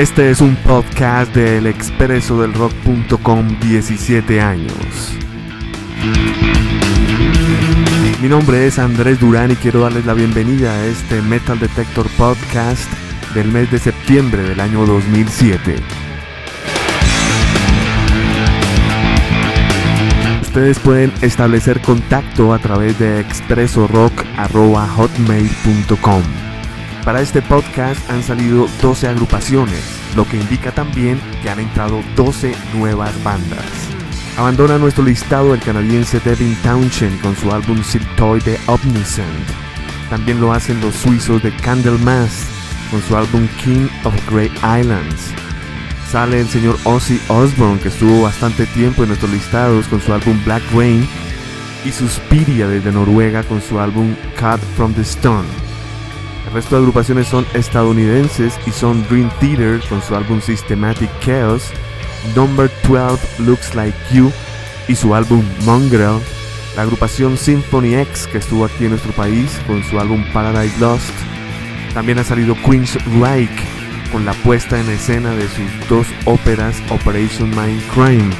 Este es un podcast del expreso del rock.com 17 años. Mi nombre es Andrés Durán y quiero darles la bienvenida a este Metal Detector Podcast del mes de septiembre del año 2007. Ustedes pueden establecer contacto a través de expresorock.hotmail.com. Para este podcast han salido 12 agrupaciones, lo que indica también que han entrado 12 nuevas bandas. Abandona nuestro listado el canadiense Devin Townshend con su álbum Siltoy de Omniscient. También lo hacen los suizos de Candlemas con su álbum King of Grey Islands. Sale el señor Ozzy Osbourne que estuvo bastante tiempo en nuestros listados con su álbum Black Rain y Suspiria desde Noruega con su álbum Cut from the Stone. El resto de agrupaciones son estadounidenses y son Dream Theater con su álbum Systematic Chaos, Number 12 Looks Like You y su álbum Mongrel, la agrupación Symphony X que estuvo aquí en nuestro país con su álbum Paradise Lost. También ha salido Queen's Reich con la puesta en escena de sus dos óperas Operation Mind Crime.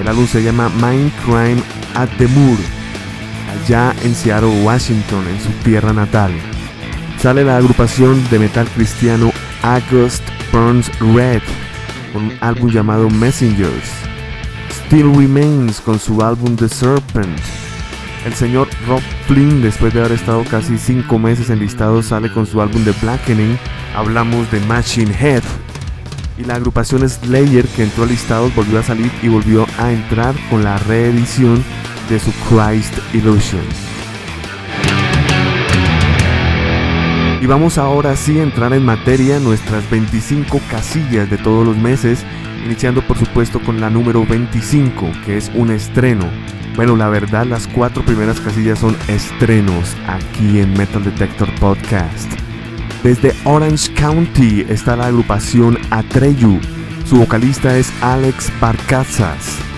El álbum se llama Mind Crime at the Moor, allá en Seattle, Washington, en su tierra natal sale la agrupación de metal cristiano August Burns Red con un álbum llamado Messengers. Still Remains con su álbum The Serpent. El señor Rob Flynn, después de haber estado casi 5 meses enlistado, sale con su álbum The Blackening. Hablamos de Machine Head. Y la agrupación Slayer, que entró listado, volvió a salir y volvió a entrar con la reedición de su Christ Illusion. Y vamos ahora sí a entrar en materia nuestras 25 casillas de todos los meses, iniciando por supuesto con la número 25, que es un estreno. Bueno, la verdad las cuatro primeras casillas son estrenos aquí en Metal Detector Podcast. Desde Orange County está la agrupación Atreyu. Su vocalista es Alex Barcazas.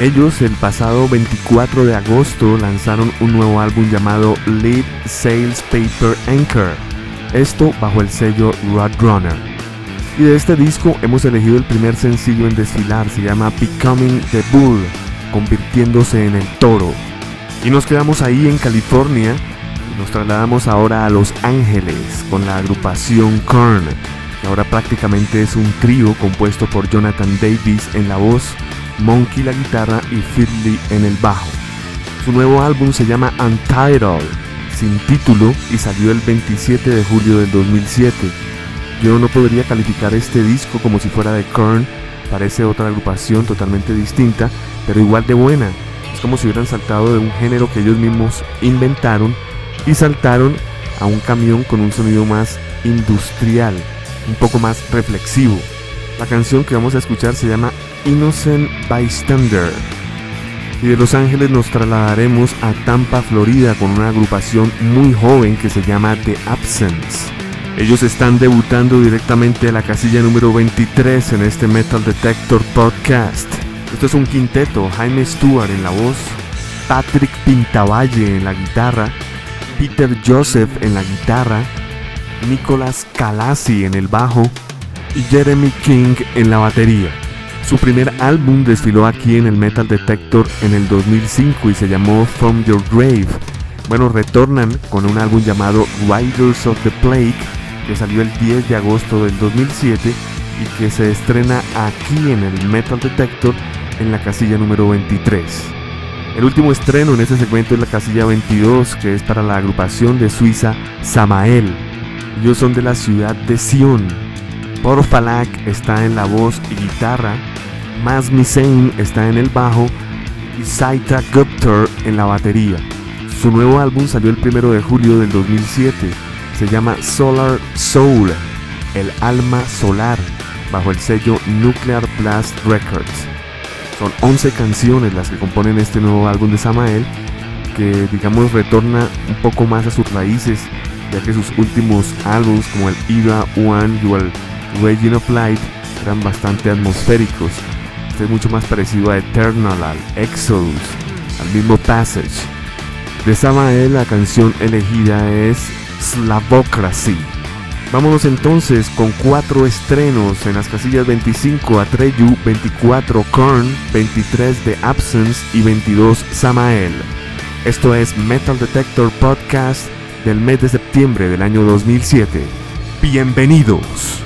Ellos el pasado 24 de agosto lanzaron un nuevo álbum llamado Lead Sales Paper Anchor, esto bajo el sello Roadrunner. Y de este disco hemos elegido el primer sencillo en desfilar, se llama Becoming the Bull, convirtiéndose en el toro. Y nos quedamos ahí en California y nos trasladamos ahora a Los Ángeles con la agrupación Korn, que ahora prácticamente es un trío compuesto por Jonathan Davis en la voz, Monkey la guitarra y Fiddley en el bajo. Su nuevo álbum se llama Untitled, sin título y salió el 27 de julio del 2007. Yo no podría calificar este disco como si fuera de Korn, parece otra agrupación totalmente distinta, pero igual de buena. Es como si hubieran saltado de un género que ellos mismos inventaron y saltaron a un camión con un sonido más industrial, un poco más reflexivo. La canción que vamos a escuchar se llama Innocent Bystander. Y de Los Ángeles nos trasladaremos a Tampa, Florida, con una agrupación muy joven que se llama The Absence. Ellos están debutando directamente a la casilla número 23 en este Metal Detector Podcast. Esto es un quinteto, Jaime Stewart en la voz, Patrick Pintavalle en la guitarra, Peter Joseph en la guitarra, Nicolas Calasi en el bajo y Jeremy King en la batería. Su primer álbum desfiló aquí en el Metal Detector en el 2005 y se llamó From Your Grave. Bueno, retornan con un álbum llamado Riders of the Plague que salió el 10 de agosto del 2007 y que se estrena aquí en el Metal Detector en la casilla número 23. El último estreno en este segmento es la casilla 22 que es para la agrupación de Suiza Samael. Ellos son de la ciudad de Sion. Porfalak está en la voz y guitarra Maz Misein está en el bajo y Saita Gupter en la batería. Su nuevo álbum salió el 1 de julio del 2007. Se llama Solar Soul, el alma solar, bajo el sello Nuclear Blast Records. Son 11 canciones las que componen este nuevo álbum de Samael, que digamos retorna un poco más a sus raíces, ya que sus últimos álbumes como el Era One y el Raging of Light eran bastante atmosféricos es mucho más parecido a Eternal, al Exodus, al mismo Passage. De Samael la canción elegida es Slavocracy. Vámonos entonces con cuatro estrenos en las casillas 25 Atreyu, 24 Korn, 23 The Absence y 22 Samael. Esto es Metal Detector Podcast del mes de septiembre del año 2007. Bienvenidos.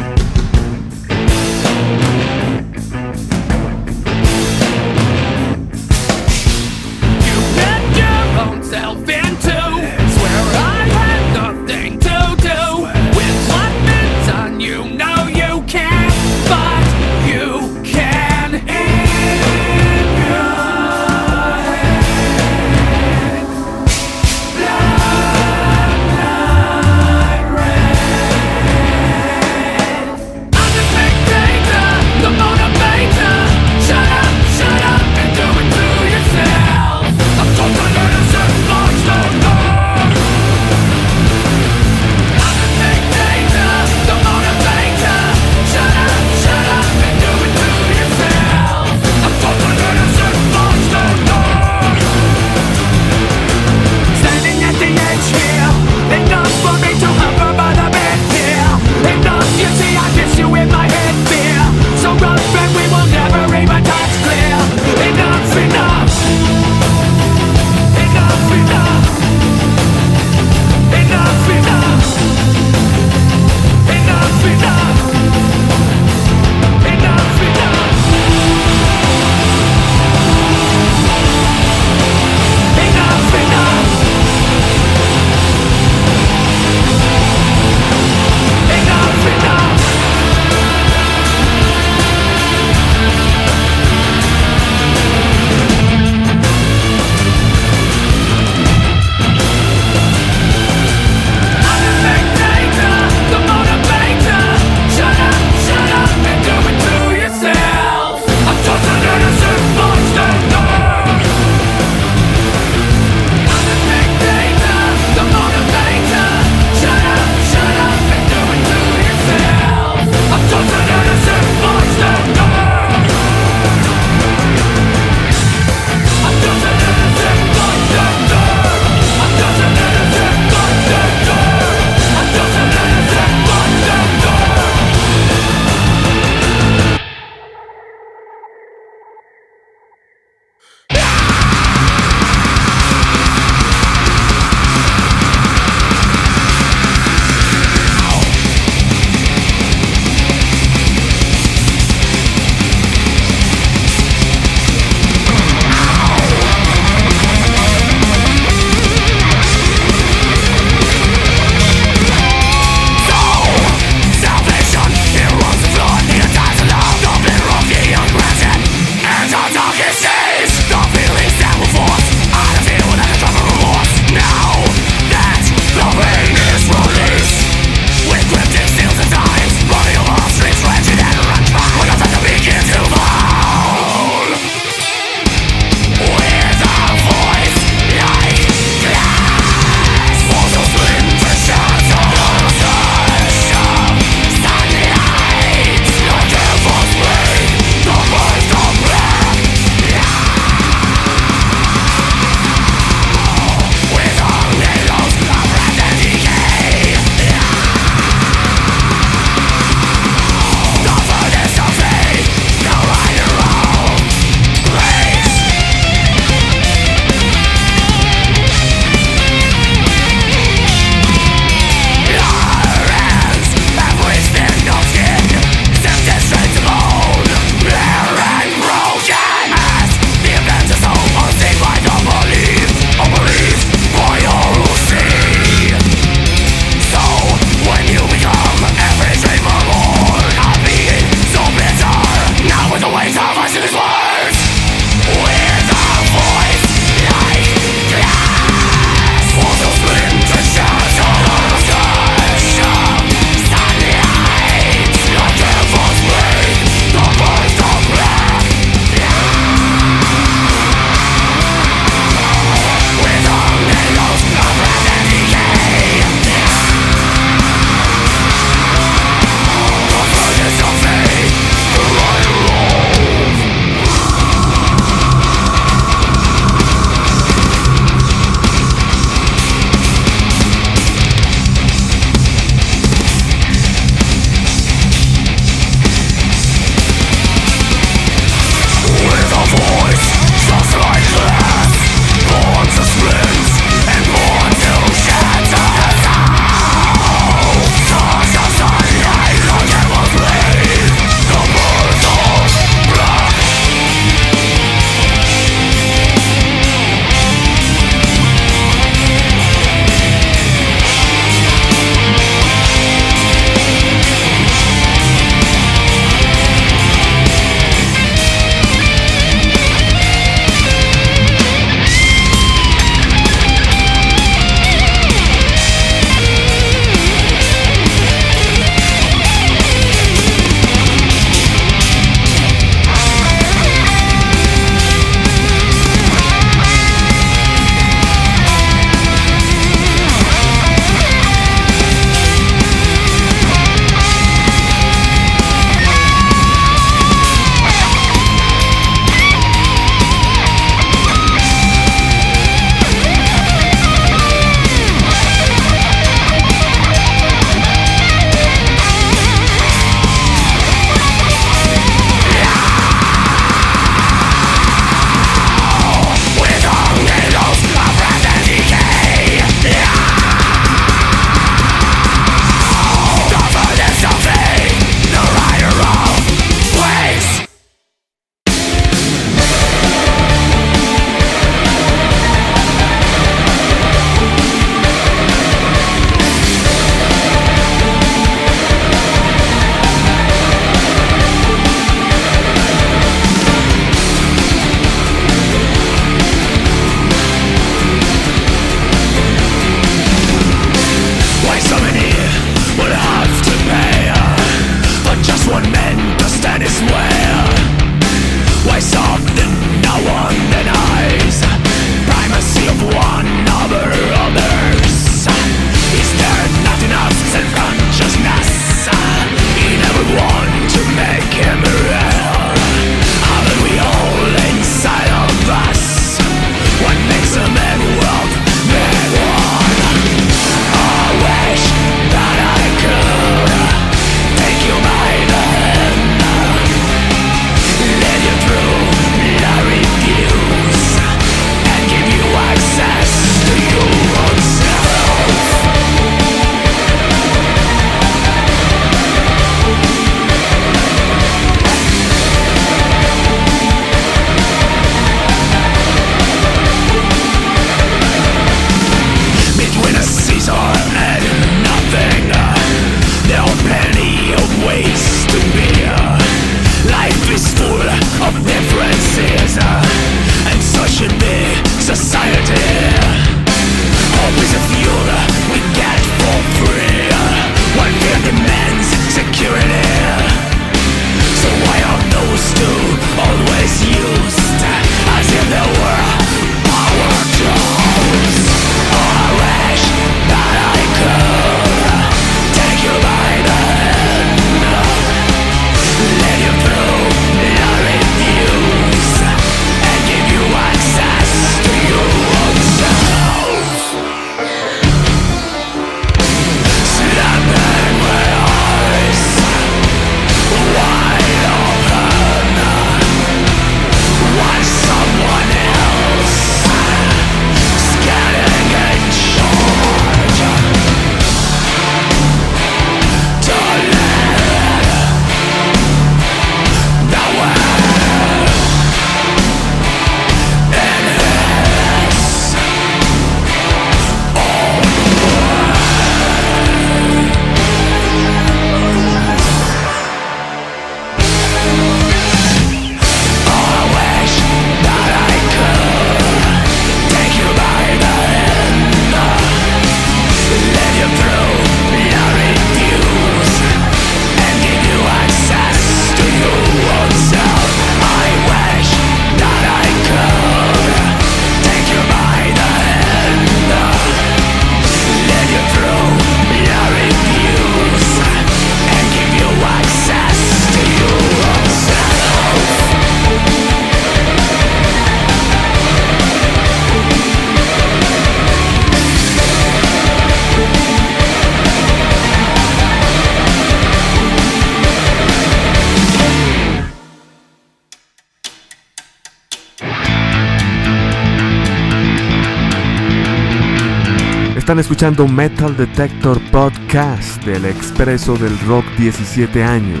Escuchando Metal Detector Podcast del Expreso del Rock 17 años.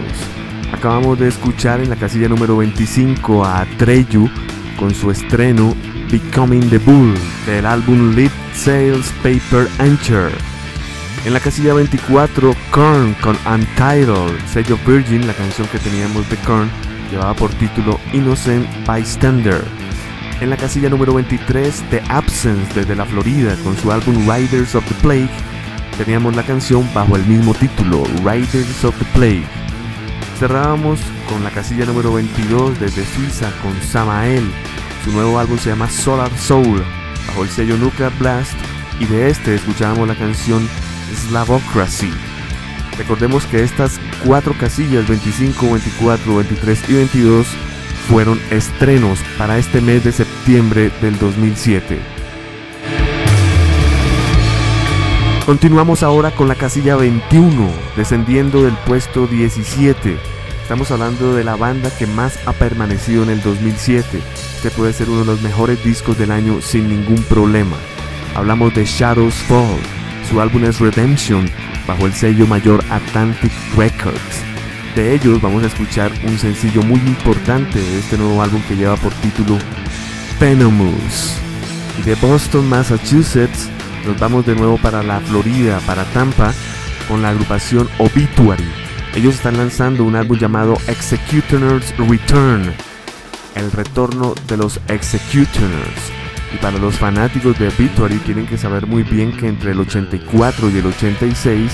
Acabamos de escuchar en la casilla número 25 a Treyu con su estreno Becoming the Bull del álbum Lead Sales Paper Anchor. En la casilla 24, Korn con Untitled, sello Virgin, la canción que teníamos de Korn, llevaba por título Innocent Bystander. En la casilla número 23, The Absence desde la Florida con su álbum Riders of the Plague, teníamos la canción bajo el mismo título, Riders of the Plague. Cerrábamos con la casilla número 22 desde Suiza con Samael. Su nuevo álbum se llama Solar Soul, bajo el sello Nuclear Blast, y de este escuchábamos la canción Slavocracy. Recordemos que estas cuatro casillas, 25, 24, 23 y 22, fueron estrenos para este mes de septiembre del 2007. Continuamos ahora con la casilla 21, descendiendo del puesto 17. Estamos hablando de la banda que más ha permanecido en el 2007. Este puede ser uno de los mejores discos del año sin ningún problema. Hablamos de Shadows Fall. Su álbum es Redemption, bajo el sello mayor Atlantic Records. De ellos vamos a escuchar un sencillo muy importante de este nuevo álbum que lleva por título Venomous. De Boston, Massachusetts, nos vamos de nuevo para la Florida, para Tampa, con la agrupación Obituary. Ellos están lanzando un álbum llamado Executioners Return, el retorno de los Executioners. Y para los fanáticos de Obituary tienen que saber muy bien que entre el 84 y el 86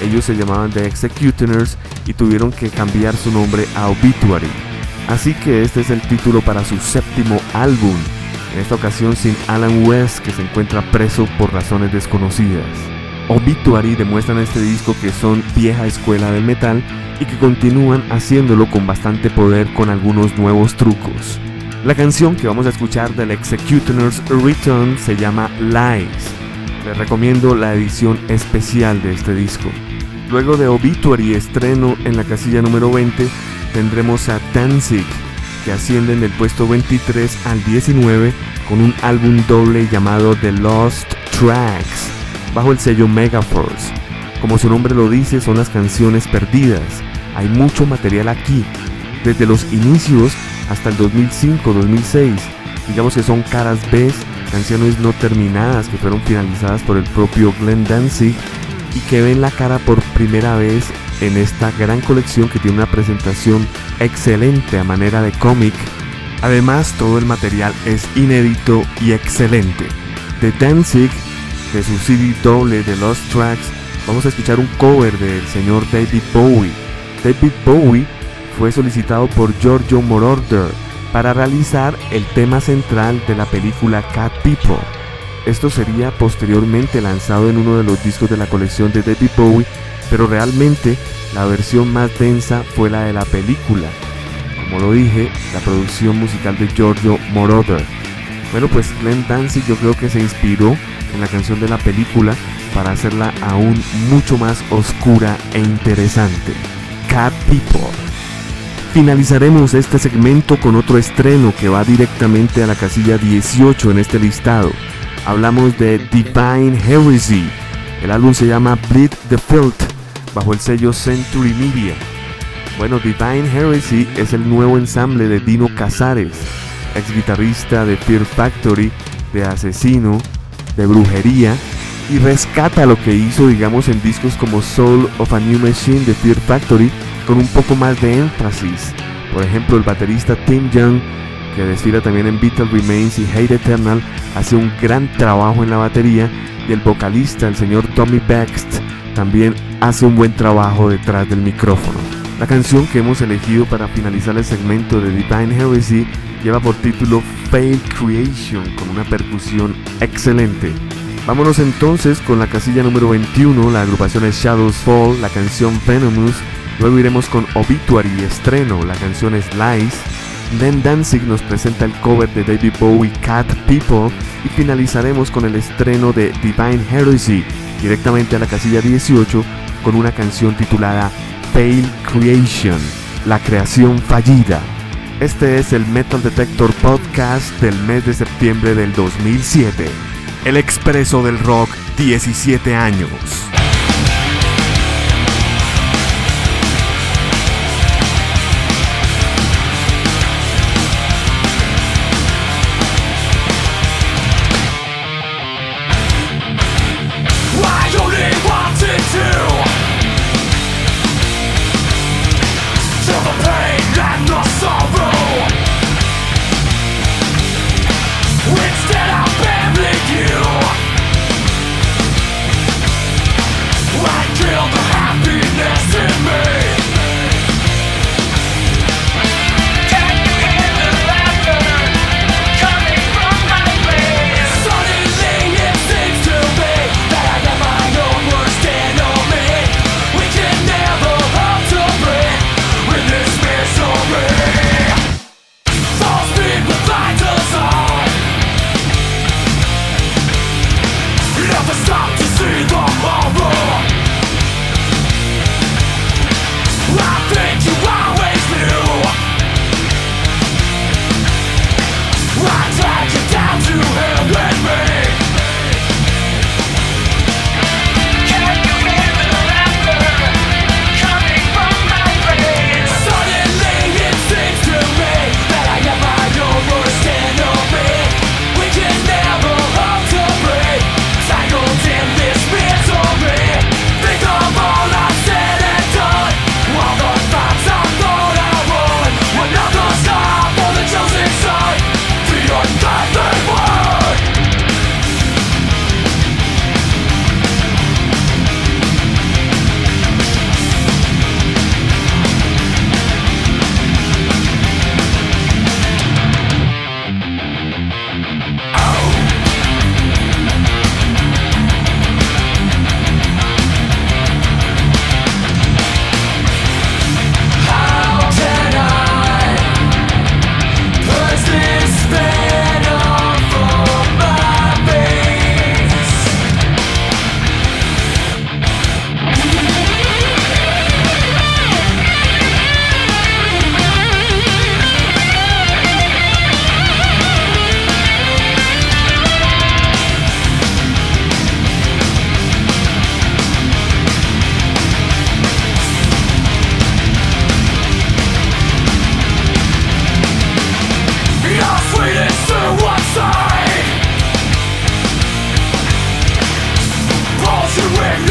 ellos se llamaban The Executioners y tuvieron que cambiar su nombre a Obituary. Así que este es el título para su séptimo álbum, en esta ocasión sin Alan West que se encuentra preso por razones desconocidas. Obituary demuestran en este disco que son vieja escuela del metal y que continúan haciéndolo con bastante poder con algunos nuevos trucos. La canción que vamos a escuchar del Executioners Return se llama Lies. Les recomiendo la edición especial de este disco. Luego de Obituary estreno en la casilla número 20, tendremos a Danzig, que ascienden del puesto 23 al 19 con un álbum doble llamado The Lost Tracks, bajo el sello Megaforce. Como su nombre lo dice, son las canciones perdidas. Hay mucho material aquí, desde los inicios hasta el 2005-2006. Digamos que son caras B, canciones no terminadas que fueron finalizadas por el propio Glenn Danzig y que ven la cara por primera vez en esta gran colección que tiene una presentación excelente a manera de cómic. Además, todo el material es inédito y excelente. De Danzig, de su CD doble de Lost Tracks, vamos a escuchar un cover del señor David Bowie. David Bowie fue solicitado por Giorgio Moroder para realizar el tema central de la película Cat People. Esto sería posteriormente lanzado en uno de los discos de la colección de David Bowie, pero realmente la versión más densa fue la de la película. Como lo dije, la producción musical de Giorgio Moroder. Bueno, pues Glenn Danzig yo creo que se inspiró en la canción de la película para hacerla aún mucho más oscura e interesante. Cat People. Finalizaremos este segmento con otro estreno que va directamente a la casilla 18 en este listado. Hablamos de Divine Heresy. El álbum se llama Bleed the Filth bajo el sello Century Media. Bueno, Divine Heresy es el nuevo ensamble de Dino Casares, ex guitarrista de Fear Factory, de Asesino, de Brujería, y rescata lo que hizo, digamos, en discos como Soul of a New Machine de Fear Factory con un poco más de énfasis. Por ejemplo, el baterista Tim Young, que desfila también en Beatles Remains y Hate Eternal, hace un gran trabajo en la batería y el vocalista, el señor Tommy Bext, también hace un buen trabajo detrás del micrófono. La canción que hemos elegido para finalizar el segmento de Divine Heresy lleva por título Fail Creation con una percusión excelente. Vámonos entonces con la casilla número 21, la agrupación es Shadows Fall, la canción Venomous Luego iremos con Obituary estreno, la canción es Lies. Then Danzig nos presenta el cover de David Bowie Cat People y finalizaremos con el estreno de Divine Heresy directamente a la casilla 18 con una canción titulada Fail Creation, la creación fallida. Este es el Metal Detector Podcast del mes de septiembre del 2007. El expreso del rock, 17 años. to where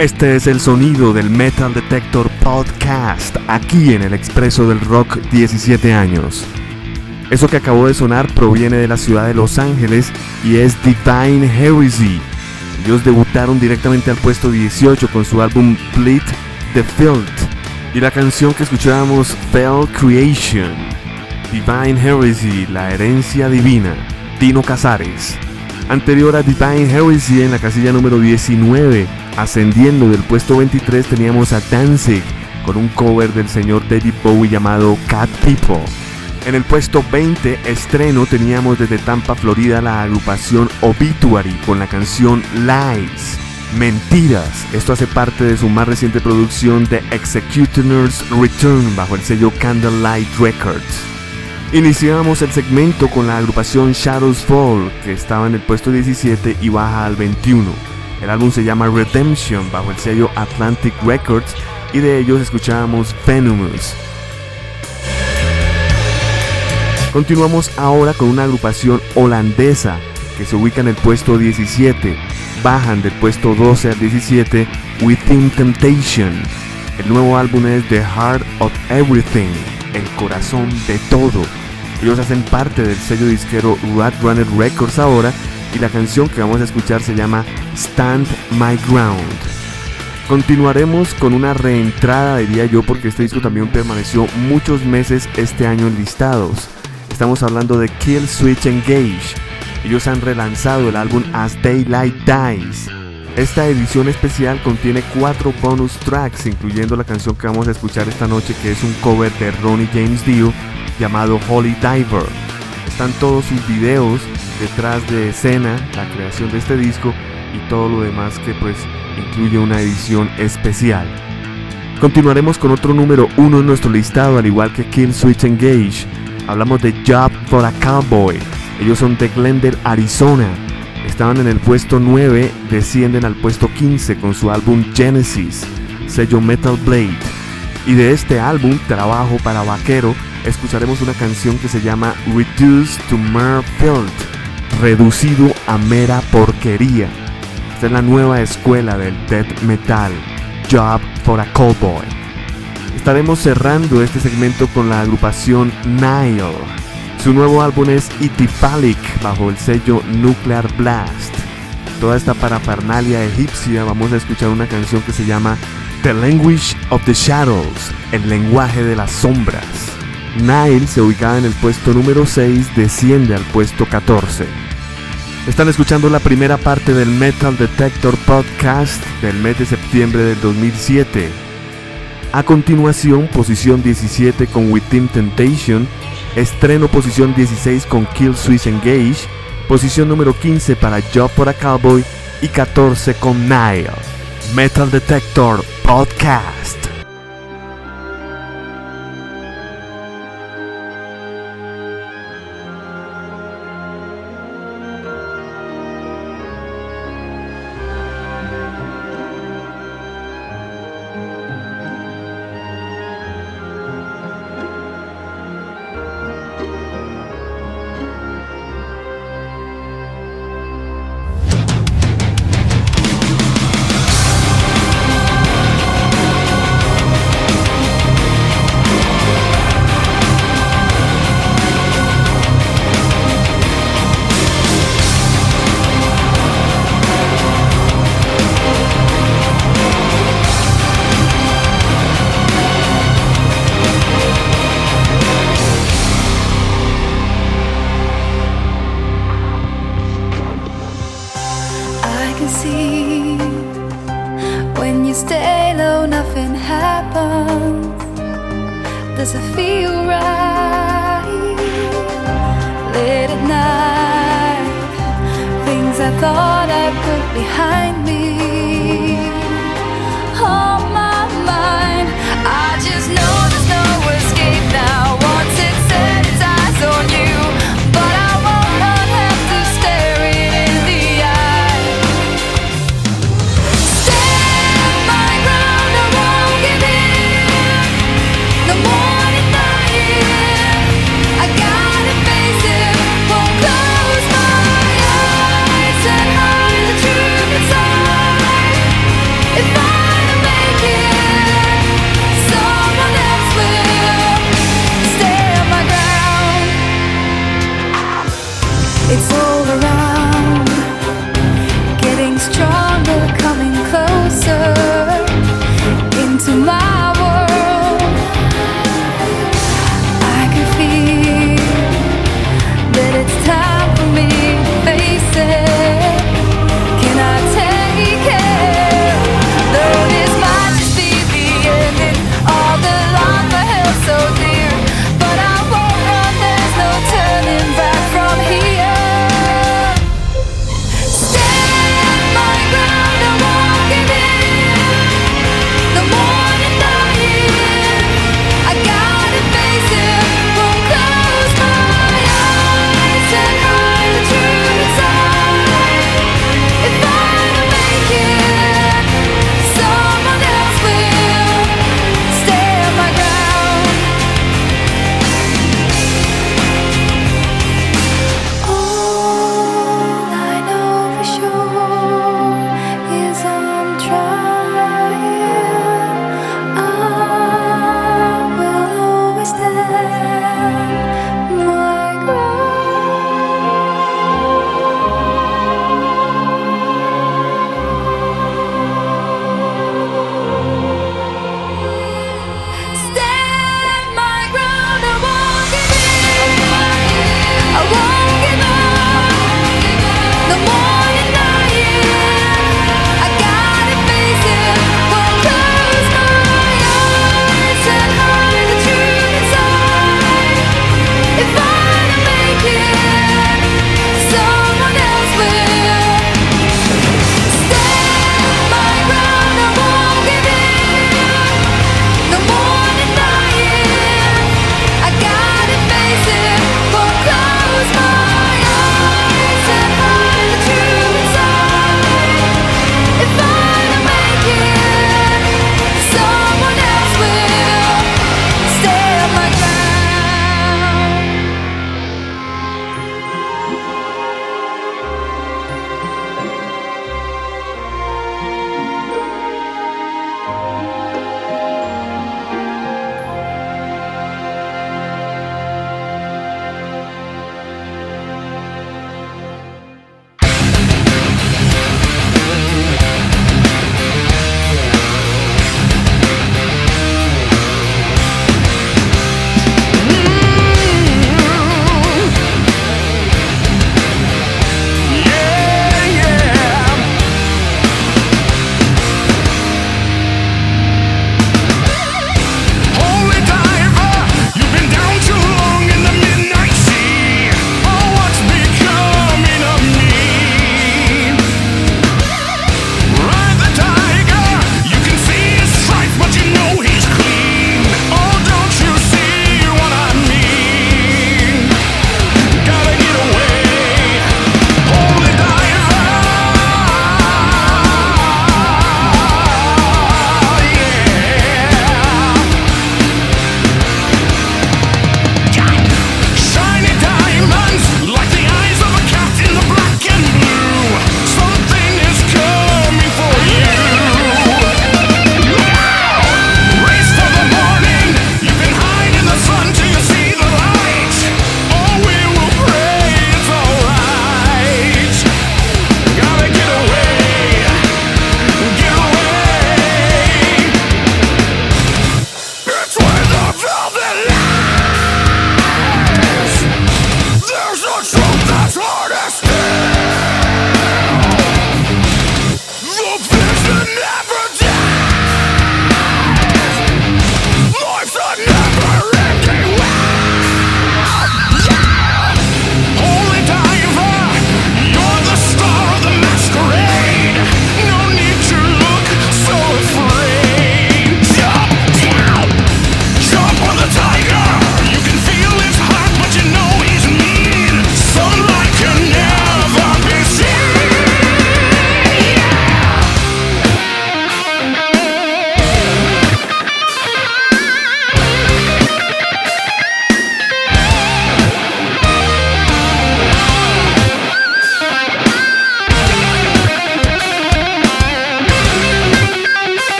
Este es el sonido del Metal Detector Podcast, aquí en el Expreso del Rock 17 años. Eso que acabó de sonar proviene de la ciudad de Los Ángeles y es Divine Heresy. Ellos debutaron directamente al puesto 18 con su álbum Bleed the Field y la canción que escuchábamos Fell Creation. Divine Heresy, la herencia divina, Tino Casares. Anterior a Divine Heresy en la casilla número 19 Ascendiendo del puesto 23 teníamos a Danzig con un cover del señor David Bowie llamado Cat People. En el puesto 20 estreno teníamos desde Tampa, Florida la agrupación Obituary con la canción Lies. Mentiras. Esto hace parte de su más reciente producción The Executioner's Return bajo el sello Candlelight Records. Iniciamos el segmento con la agrupación Shadows Fall que estaba en el puesto 17 y baja al 21. El álbum se llama Redemption bajo el sello Atlantic Records y de ellos escuchábamos Venomous. Continuamos ahora con una agrupación holandesa que se ubica en el puesto 17. Bajan del puesto 12 al 17 Within Temptation. El nuevo álbum es The Heart of Everything, el corazón de todo. Ellos hacen parte del sello disquero Rat Runner Records ahora y la canción que vamos a escuchar se llama Stand My Ground. Continuaremos con una reentrada, diría yo, porque este disco también permaneció muchos meses este año en listados. Estamos hablando de Kill Switch Engage. Ellos han relanzado el álbum As Daylight Dies. Esta edición especial contiene cuatro bonus tracks, incluyendo la canción que vamos a escuchar esta noche, que es un cover de Ronnie James Dio llamado Holy Diver. Están todos sus videos detrás de escena, la creación de este disco y todo lo demás que pues incluye una edición especial. Continuaremos con otro número uno en nuestro listado, al igual que Kill Switch Engage. Hablamos de Job for a Cowboy. Ellos son de Glendale, Arizona. Estaban en el puesto 9, descienden al puesto 15 con su álbum Genesis, sello Metal Blade. Y de este álbum, Trabajo para Vaquero, escucharemos una canción que se llama Reduced to Mere reducido a mera porquería. Esta es la nueva escuela del death metal, Job for a Cowboy. Estaremos cerrando este segmento con la agrupación Nile. Su nuevo álbum es Itipalik bajo el sello Nuclear Blast. Toda esta parafernalia egipcia vamos a escuchar una canción que se llama The Language of the Shadows, el lenguaje de las sombras. Nile se ubicaba en el puesto número 6, desciende al puesto 14. Están escuchando la primera parte del Metal Detector Podcast del mes de septiembre del 2007. A continuación, posición 17 con Within Temptation, estreno posición 16 con Kill Swiss Engage, posición número 15 para Job for a Cowboy y 14 con Nile. Metal Detector Podcast.